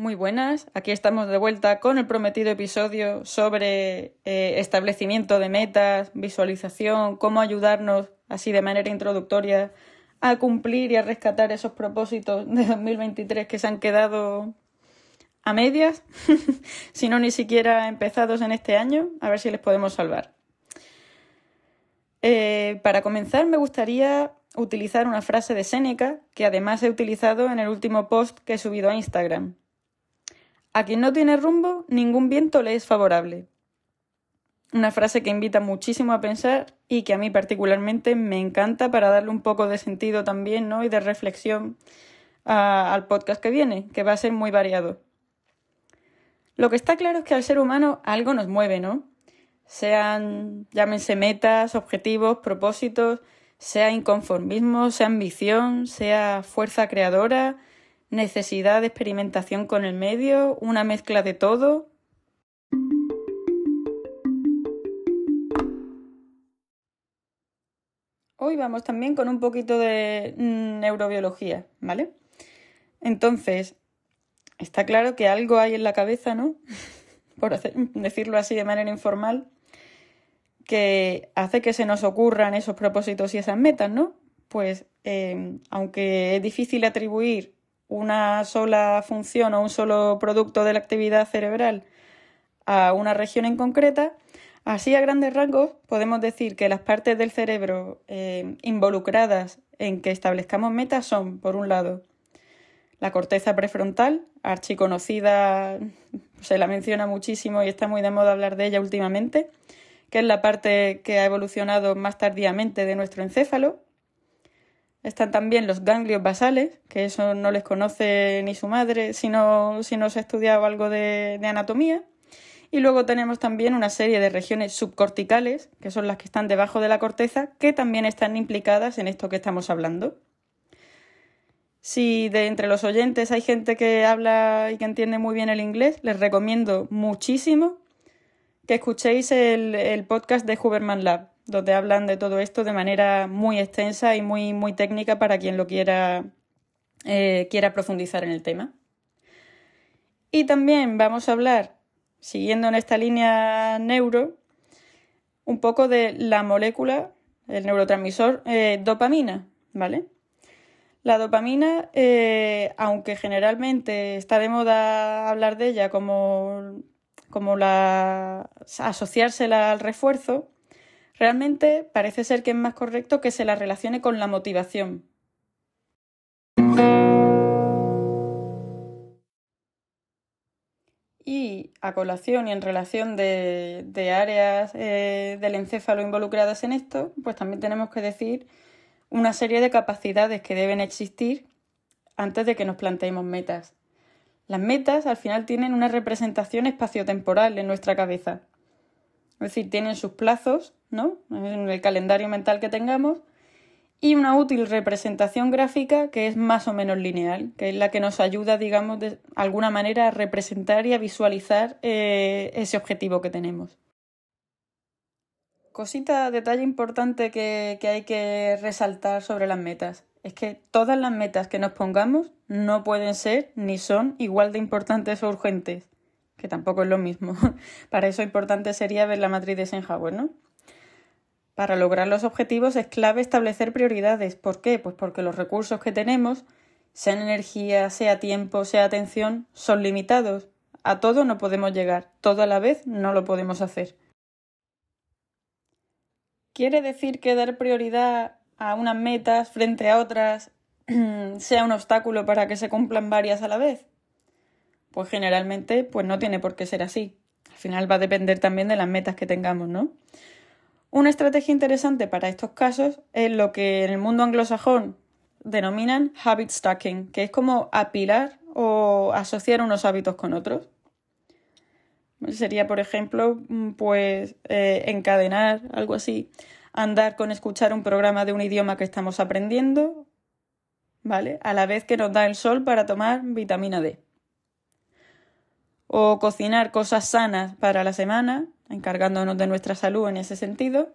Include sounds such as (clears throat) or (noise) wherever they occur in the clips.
Muy buenas, aquí estamos de vuelta con el prometido episodio sobre eh, establecimiento de metas, visualización, cómo ayudarnos así de manera introductoria a cumplir y a rescatar esos propósitos de 2023 que se han quedado a medias, (laughs) si no ni siquiera empezados en este año, a ver si les podemos salvar. Eh, para comenzar me gustaría utilizar una frase de Séneca que además he utilizado en el último post que he subido a Instagram a quien no tiene rumbo, ningún viento le es favorable. Una frase que invita muchísimo a pensar y que a mí particularmente me encanta para darle un poco de sentido también ¿no? y de reflexión al podcast que viene, que va a ser muy variado. Lo que está claro es que al ser humano algo nos mueve, ¿no? Sean, llámense metas, objetivos, propósitos, sea inconformismo, sea ambición, sea fuerza creadora, necesidad de experimentación con el medio, una mezcla de todo. Hoy vamos también con un poquito de mm, neurobiología, ¿vale? Entonces, está claro que algo hay en la cabeza, ¿no? (laughs) Por decirlo así de manera informal, que hace que se nos ocurran esos propósitos y esas metas, ¿no? Pues eh, aunque es difícil atribuir una sola función o un solo producto de la actividad cerebral a una región en concreta, así a grandes rasgos podemos decir que las partes del cerebro eh, involucradas en que establezcamos metas son, por un lado, la corteza prefrontal, archiconocida, se la menciona muchísimo y está muy de moda hablar de ella últimamente, que es la parte que ha evolucionado más tardíamente de nuestro encéfalo, están también los ganglios basales, que eso no les conoce ni su madre si no, si no se ha estudiado algo de, de anatomía. Y luego tenemos también una serie de regiones subcorticales, que son las que están debajo de la corteza, que también están implicadas en esto que estamos hablando. Si de entre los oyentes hay gente que habla y que entiende muy bien el inglés, les recomiendo muchísimo que escuchéis el, el podcast de Huberman Lab donde hablan de todo esto de manera muy extensa y muy, muy técnica para quien lo quiera, eh, quiera profundizar en el tema. Y también vamos a hablar, siguiendo en esta línea neuro, un poco de la molécula, el neurotransmisor eh, dopamina, ¿vale? La dopamina, eh, aunque generalmente está de moda hablar de ella como, como la asociársela al refuerzo, Realmente parece ser que es más correcto que se la relacione con la motivación. Y a colación y en relación de, áreas eh, del encéfalo involucradas en esto, pues también tenemos que decir una serie de capacidades que deben existir antes de que nos planteemos metas. Las metas al final tienen una representación espaciotemporal en nuestra cabeza. Es decir, tienen sus plazos, ¿no? En el calendario mental que tengamos. Y una útil representación gráfica que es más o menos lineal, que es la que nos ayuda, digamos, de alguna manera a representar y a visualizar eh, ese objetivo que tenemos. Cosita, detalle importante que, que hay que resaltar sobre las metas. Es que todas las metas que nos pongamos no pueden ser ni son igual de importantes o urgentes que tampoco es lo mismo. (laughs) Para eso importante sería ver la matriz de Eisenhower, ¿no? Para lograr los objetivos es clave establecer prioridades. ¿Por qué? Pues porque los recursos que tenemos, sean energía, sea tiempo, sea atención, son limitados. A todo no podemos llegar, todo a la vez no lo podemos hacer. ¿Quiere decir que dar prioridad a unas metas frente a otras (clears throat) sea un obstáculo para que se cumplan varias a la vez? Pues generalmente pues no tiene por qué ser así. Al final va a depender también de las metas que tengamos, ¿no? Una estrategia interesante para estos casos es lo que en el mundo anglosajón denominan habit stacking, que es como apilar o asociar unos hábitos con otros. Sería, por ejemplo, pues eh, encadenar algo así, andar con escuchar un programa de un idioma que estamos aprendiendo, ¿vale? A la vez que nos da el sol para tomar vitamina D o cocinar cosas sanas para la semana, encargándonos de nuestra salud en ese sentido,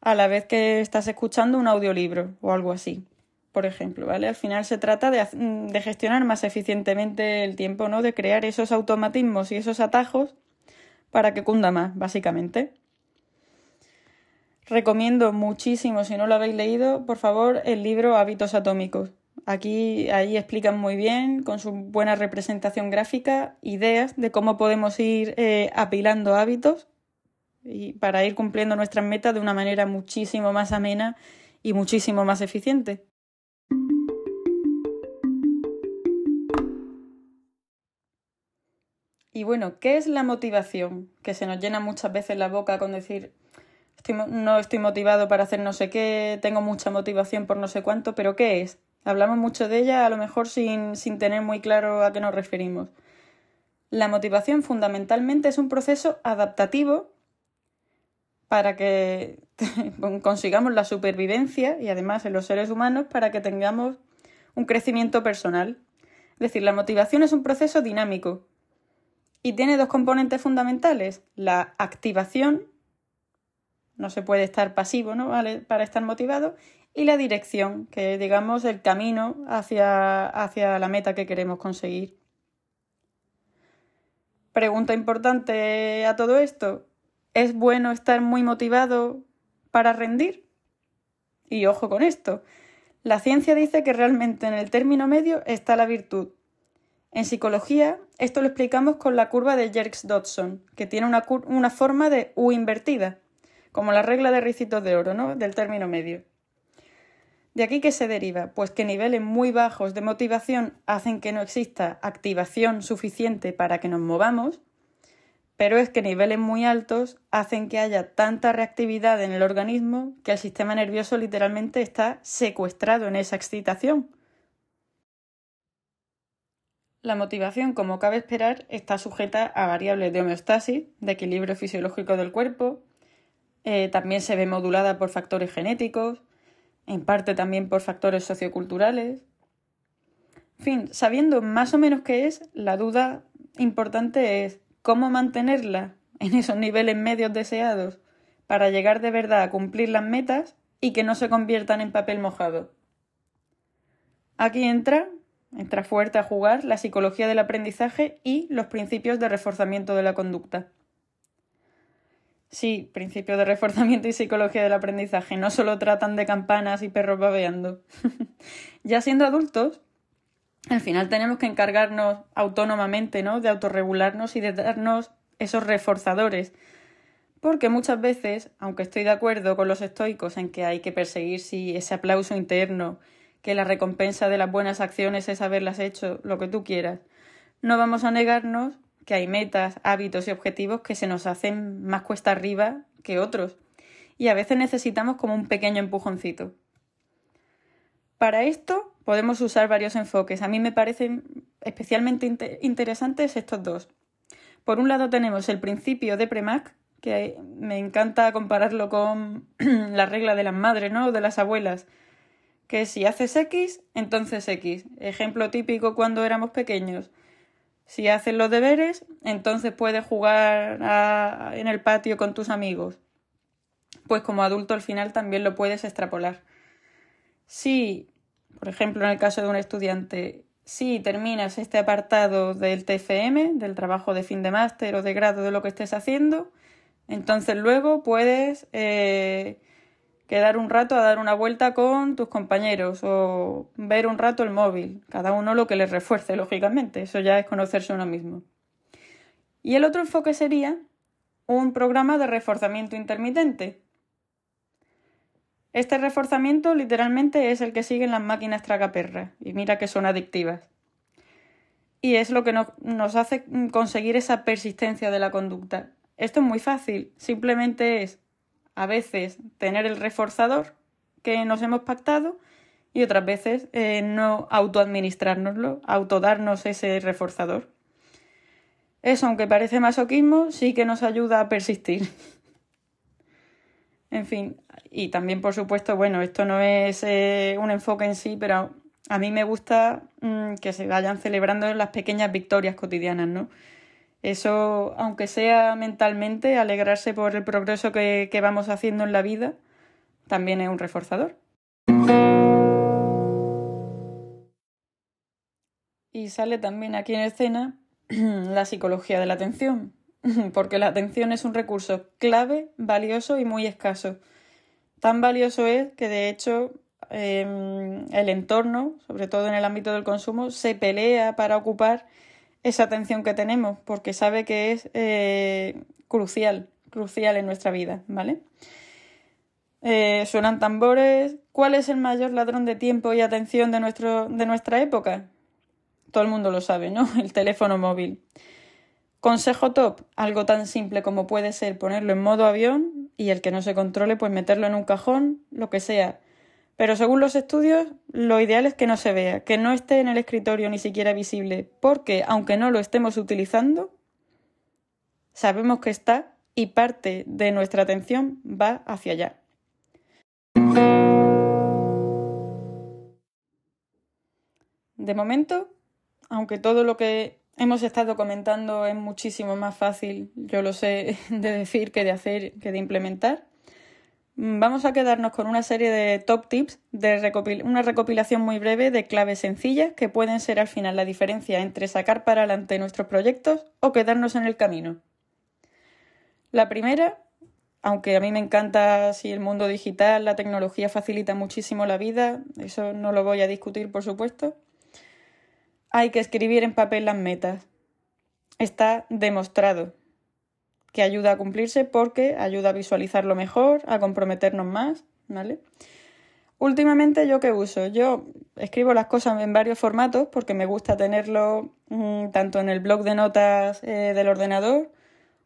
a la vez que estás escuchando un audiolibro o algo así. por ejemplo, ¿vale? Al final se trata de, de, gestionar más eficientemente el tiempo, ¿no? De crear esos automatismos y esos atajos para que cunda más, básicamente. Recomiendo muchísimo, si no lo habéis leído, por favor, el libro Hábitos Atómicos. Aquí ahí explican muy bien, con su buena representación gráfica, ideas de cómo podemos ir eh, apilando hábitos y para ir cumpliendo nuestras metas de una manera muchísimo más amena y muchísimo más eficiente. Y bueno, ¿qué es la motivación? Que se nos llena muchas veces la boca con decir no estoy motivado para hacer no sé qué, tengo mucha motivación por no sé cuánto, pero ¿qué es? Hablamos mucho de ella, a lo mejor sin, sin tener muy claro a qué nos referimos. La motivación fundamentalmente es un proceso adaptativo para que (laughs) consigamos la supervivencia y además en los seres humanos para que tengamos un crecimiento personal. Es decir, la motivación es un proceso dinámico y tiene dos componentes fundamentales, la activación no se puede estar pasivo ¿no? para estar motivado, y la dirección, que digamos, el camino hacia, hacia la meta que queremos conseguir. Pregunta importante a todo esto, ¿es bueno estar muy motivado para rendir? Y ojo con esto, la ciencia dice que realmente en el término medio está la virtud. En psicología, esto lo explicamos con la curva de Jerks-Dodson, que tiene una, una forma de U invertida como la regla de ricitos de oro, ¿no? Del término medio. ¿De aquí qué se deriva? Pues que niveles muy bajos de motivación hacen que no exista activación suficiente para que nos movamos, pero es que niveles muy altos hacen que haya tanta reactividad en el organismo que el sistema nervioso literalmente está secuestrado en esa excitación. La motivación, como cabe esperar, está sujeta a variables de homeostasis, de equilibrio fisiológico del cuerpo, eh, también se ve modulada por factores genéticos, en parte también por factores socioculturales. En fin, sabiendo más o menos qué es, la duda importante es cómo mantenerla en esos niveles medios deseados para llegar de verdad a cumplir las metas y que no se conviertan en papel mojado. Aquí entra, entra fuerte a jugar la psicología del aprendizaje y los principios de reforzamiento de la conducta. Sí, principio de reforzamiento y psicología del aprendizaje. No solo tratan de campanas y perros babeando. (laughs) ya siendo adultos, al final tenemos que encargarnos autónomamente, ¿no? De autorregularnos y de darnos esos reforzadores. Porque muchas veces, aunque estoy de acuerdo con los estoicos en que hay que perseguir sí, ese aplauso interno, que la recompensa de las buenas acciones es haberlas hecho, lo que tú quieras, no vamos a negarnos que hay metas, hábitos y objetivos que se nos hacen más cuesta arriba que otros. Y a veces necesitamos como un pequeño empujoncito. Para esto podemos usar varios enfoques. A mí me parecen especialmente interesantes estos dos. Por un lado tenemos el principio de Premack, que me encanta compararlo con (clears throat) la regla de las madres, ¿no? O de las abuelas, que si haces X, entonces X. Ejemplo típico cuando éramos pequeños. Si haces los deberes, entonces puedes jugar en el patio con tus amigos. Pues como adulto al final también lo puedes extrapolar. Si, por ejemplo, en el caso de un estudiante, si terminas este apartado del TFM, del trabajo de fin de máster o de grado de lo que estés haciendo, entonces luego puedes eh, quedar un rato a dar una vuelta con tus compañeros o ver un rato el móvil, cada uno lo que les refuerce, (laughs) lógicamente, eso ya es conocerse uno mismo. Y el otro enfoque sería un programa de reforzamiento intermitente. Este reforzamiento literalmente es el que siguen las máquinas tragaperras, y mira que son adictivas. Y es lo que nos hace conseguir esa persistencia de la conducta. Esto es muy fácil, simplemente es a veces tener el reforzador que nos hemos pactado y otras veces eh, no autoadministrárnoslo, autodarnos ese reforzador. Eso, aunque parece masoquismo, sí que nos ayuda a persistir. (laughs) en fin, y también, por supuesto, bueno, esto no es eh, un enfoque en sí, pero a mí me gusta mm, que se vayan celebrando las pequeñas victorias cotidianas, ¿no? Eso, aunque sea mentalmente, alegrarse por el progreso que, vamos haciendo en la vida, también es un reforzador. y sale también aquí en escena (clears throat) la psicología de la atención, (clears throat) porque la atención es un recurso clave, valioso y muy escaso. Tan valioso es que de hecho em, el entorno, sobre todo en el ámbito del consumo, se pelea para ocupar esa atención que tenemos, porque sabe que es eh, crucial, crucial en nuestra vida, ¿vale? Eh, suenan tambores. ¿Cuál es el mayor ladrón de tiempo y atención de, nuestro, de nuestra época? Todo el mundo lo sabe, ¿no? (laughs) El teléfono móvil. Consejo top, algo tan simple como puede ser ponerlo en modo avión y el que no se controle, pues meterlo en un cajón, lo que sea. Pero según los estudios, lo ideal es que no se vea, que no esté en el escritorio ni siquiera visible, porque aunque no lo estemos utilizando, sabemos que está y parte de nuestra atención va hacia allá. De momento, aunque todo lo que hemos estado comentando es muchísimo más fácil, yo lo sé, (laughs) de decir que de hacer, que de implementar, vamos a quedarnos con una serie de top tips, de una recopilación muy breve de claves sencillas que pueden ser al final la diferencia entre sacar para adelante nuestros proyectos o quedarnos en el camino. La primera aunque a mí me encanta si el mundo digital, la tecnología facilita muchísimo la vida, eso no lo voy a discutir, por supuesto. Hay que escribir en papel las metas. Está demostrado que ayuda a cumplirse porque ayuda a visualizarlo mejor, a comprometernos más, ¿vale? Últimamente, ¿yo qué uso? Yo escribo las cosas en varios formatos porque me gusta tenerlo mm, tanto en el blog de notas eh, del ordenador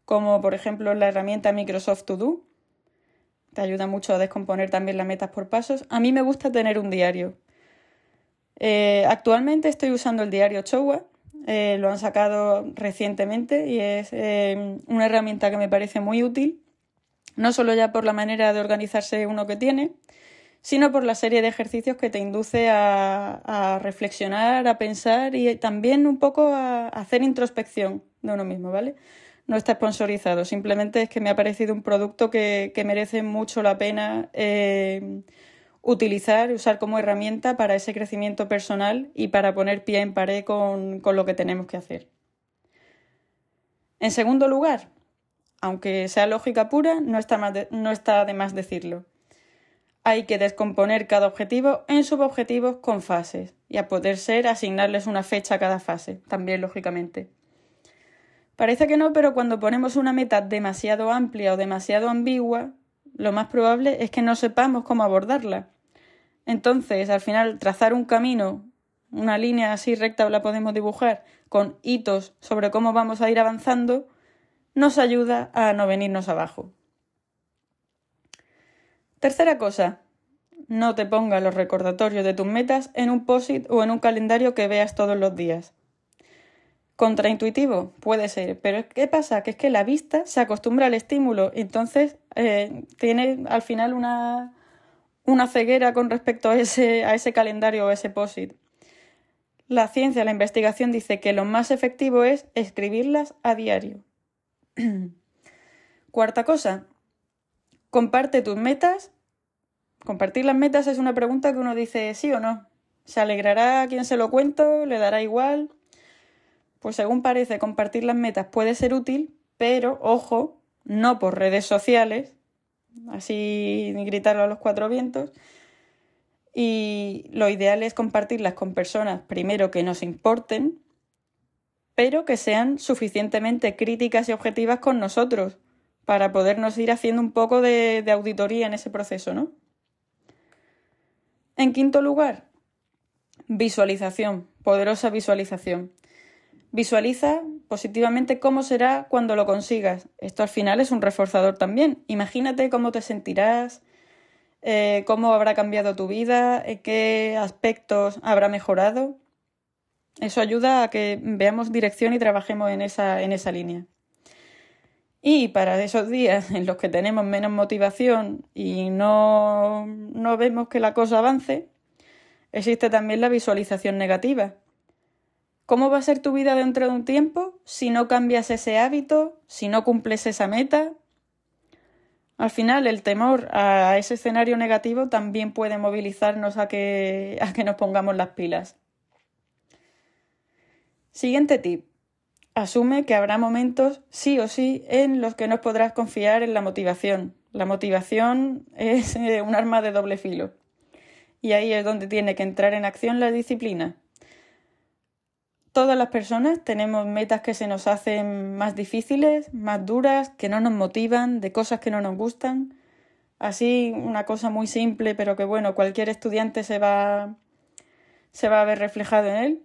como por ejemplo la herramienta Microsoft To Do. Te ayuda mucho a descomponer también las metas por pasos. A mí me gusta tener un diario. Eh, actualmente estoy usando el diario Chowa. Eh, lo han sacado recientemente y es eh, una herramienta que me parece muy útil, no solo ya por la manera de organizarse uno que tiene, sino por la serie de ejercicios que te induce a, reflexionar, a pensar y también un poco a hacer introspección de uno mismo, ¿vale? no está sponsorizado, simplemente es que me ha parecido un producto que, merece mucho la pena eh, utilizar, usar como herramienta para ese crecimiento personal y para poner pie en pared con, lo que tenemos que hacer. En segundo lugar, aunque sea lógica pura, no está, no está de más decirlo. Hay que descomponer cada objetivo en subobjetivos con fases y a poder ser asignarles una fecha a cada fase, también lógicamente. Parece que no, pero cuando ponemos una meta demasiado amplia o demasiado ambigua, lo más probable es que no sepamos cómo abordarla. Entonces, al final, trazar un camino, una línea así recta la podemos dibujar, con hitos sobre cómo vamos a ir avanzando, nos ayuda a no venirnos abajo. Tercera cosa, no te pongas los recordatorios de tus metas en un post-it o en un calendario que veas todos los días. ¿Contraintuitivo? Puede ser, pero ¿qué pasa? Que es que la vista se acostumbra al estímulo, entonces eh, tiene al final una, una ceguera con respecto a ese, a ese calendario o ese POSIT. La ciencia, la investigación dice que lo más efectivo es escribirlas a diario. (clears throat) Cuarta cosa, comparte tus metas. Compartir las metas es una pregunta que uno dice sí o no. ¿Se alegrará a quien se lo cuento? ¿Le dará igual? Pues según parece, compartir las metas puede ser útil, pero ojo, no por redes sociales, así gritarlo a los cuatro vientos. Y lo ideal es compartirlas con personas, primero, que nos importen, pero que sean suficientemente críticas y objetivas con nosotros, para podernos ir haciendo un poco de, de auditoría en ese proceso, ¿no? En quinto lugar, visualización, poderosa visualización. Visualiza positivamente cómo será cuando lo consigas. Esto al final es un reforzador también. Imagínate cómo te sentirás, eh, cómo habrá cambiado tu vida, en qué aspectos habrá mejorado. Eso ayuda a que veamos dirección y trabajemos en esa, en esa línea. Y para esos días en los que tenemos menos motivación y no, no vemos que la cosa avance, existe también la visualización negativa ¿Cómo va a ser tu vida dentro de un tiempo si no cambias ese hábito, si no cumples esa meta? Al final, el temor a ese escenario negativo también puede movilizarnos a que, a que nos pongamos las pilas. Siguiente tip. Asume que habrá momentos, sí o sí, en los que no podrás confiar en la motivación. La motivación (laughs) es eh, un arma de doble filo. Y ahí es donde tiene que entrar en acción la disciplina. Todas las personas tenemos metas que se nos hacen más difíciles, más duras, que no nos motivan, de cosas que no nos gustan. Así, una cosa muy simple, pero que bueno, cualquier estudiante se va, se va a ver reflejado en él.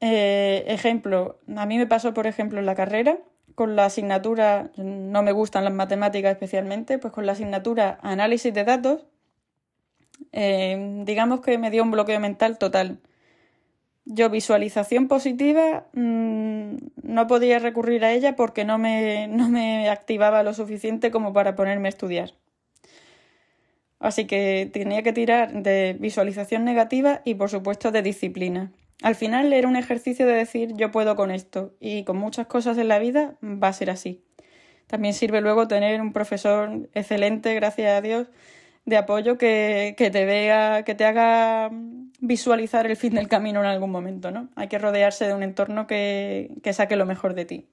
Eh, ejemplo, a mí me pasó, por ejemplo, en la carrera, con la asignatura, no me gustan las matemáticas especialmente, pues con la asignatura análisis de datos, eh, digamos que me dio un bloqueo mental total yo visualización positiva mm, no podía recurrir a ella porque no me, no me activaba lo suficiente como para ponerme a estudiar. Así que tenía que tirar de visualización negativa y por supuesto de disciplina. Al final era un ejercicio de decir yo puedo con esto y con muchas cosas en la vida va a ser así. También sirve luego tener un profesor excelente, gracias a Dios, de apoyo que, te vea, que te haga visualizar el fin del camino en algún momento, ¿no? Hay que rodearse de un entorno que, que saque lo mejor de ti.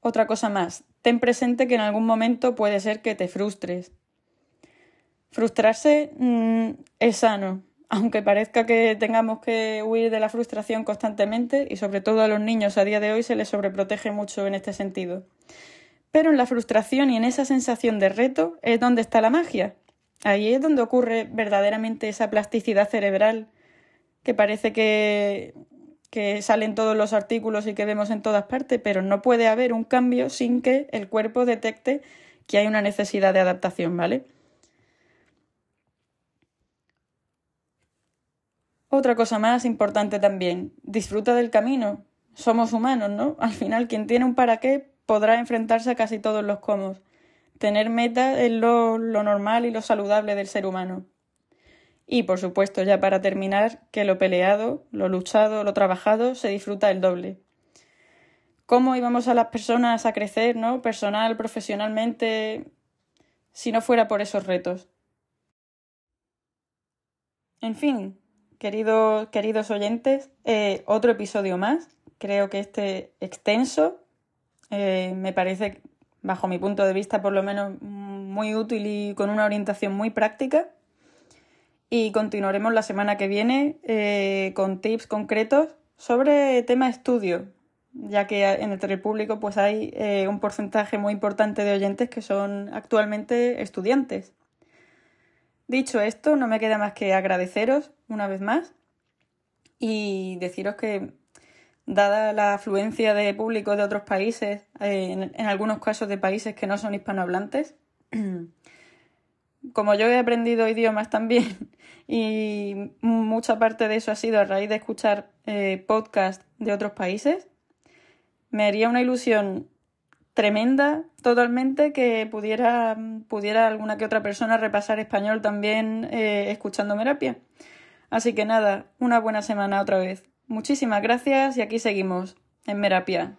Otra cosa más, ten presente que en algún momento puede ser que te frustres. Frustrarse mm, es sano, aunque parezca que tengamos que huir de la frustración constantemente y sobre todo a los niños a día de hoy se les sobreprotege mucho en este sentido. Pero en la frustración y en esa sensación de reto es donde está la magia. Ahí es donde ocurre verdaderamente esa plasticidad cerebral que parece que, que salen todos los artículos y que vemos en todas partes, pero no puede haber un cambio sin que el cuerpo detecte que hay una necesidad de adaptación, ¿vale? Otra cosa más importante también, disfruta del camino. Somos humanos, ¿no? Al final, quien tiene un para qué podrá enfrentarse a casi todos los cómo. Tener metas es lo, lo normal y lo saludable del ser humano. Y, por supuesto, ya para terminar, que lo peleado, lo luchado, lo trabajado se disfruta el doble. ¿Cómo íbamos a las personas a crecer, ¿no? Personal, profesionalmente, si no fuera por esos retos? En fin, queridos, oyentes, eh, otro episodio más. Creo que este extenso, eh, me parece, bajo mi punto de vista, por lo menos muy útil y con una orientación muy práctica. Y continuaremos la semana que viene eh, con tips concretos sobre tema estudio, ya que entre el público pues hay eh, un porcentaje muy importante de oyentes que son actualmente estudiantes. Dicho esto, no me queda más que agradeceros una vez más y deciros que dada la afluencia de público de otros países, en, algunos casos de países que no son hispanohablantes, (clears throat) como yo he aprendido idiomas también (laughs) y mucha parte de eso ha sido a raíz de escuchar eh, podcasts de otros países, me haría una ilusión tremenda totalmente que pudiera, pudiera alguna que otra persona repasar español también eh, escuchando. Así que nada, una buena semana otra vez. Muchísimas gracias y aquí seguimos, en Merapia.